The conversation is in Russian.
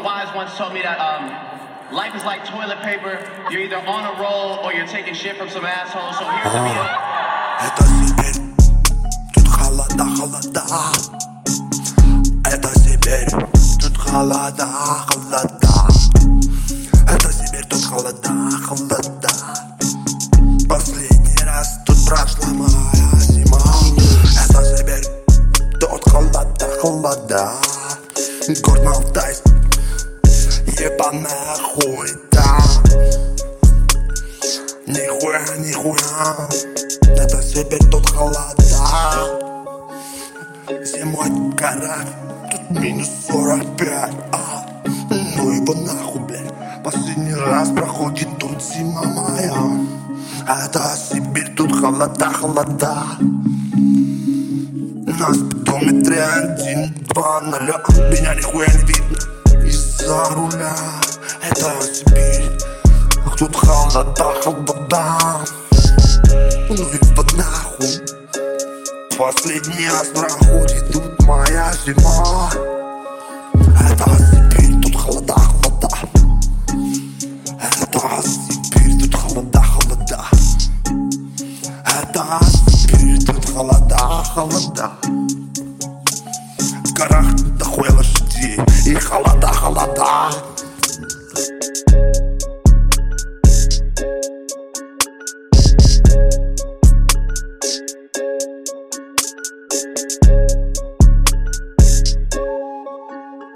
Wise once told me that um, life is like toilet paper. You're either on a roll or you're taking shit from some asshole. So here's the deal. Это Сибирь, тут холода, холода Это Сибирь, тут холода, холода Это Сибирь, тут холода, холода Последний раз тут прошла моя зима Это Сибирь, тут холода, холода Горно Алтайск, ебаная хуета. Нихуя, нихуя. Это Сибирь, тут холода. Зимой в горах Тут минус 45 а, Ну его нахуй, блядь. Последний раз проходит тут зима моя. Это Сибирь, тут холода, холода. На спидометре один, два, ноля Меня нихуя не видно из-за руля. Это Сибирь Тут холода, холода Ну его нахуй. Последний раз проходит тут моя зима. Это Сибирь, тут холода, холода. Это Сибирь, тут холода, холода. Это Сибирь, тут холода, холода. В горах 你好了，大好了，大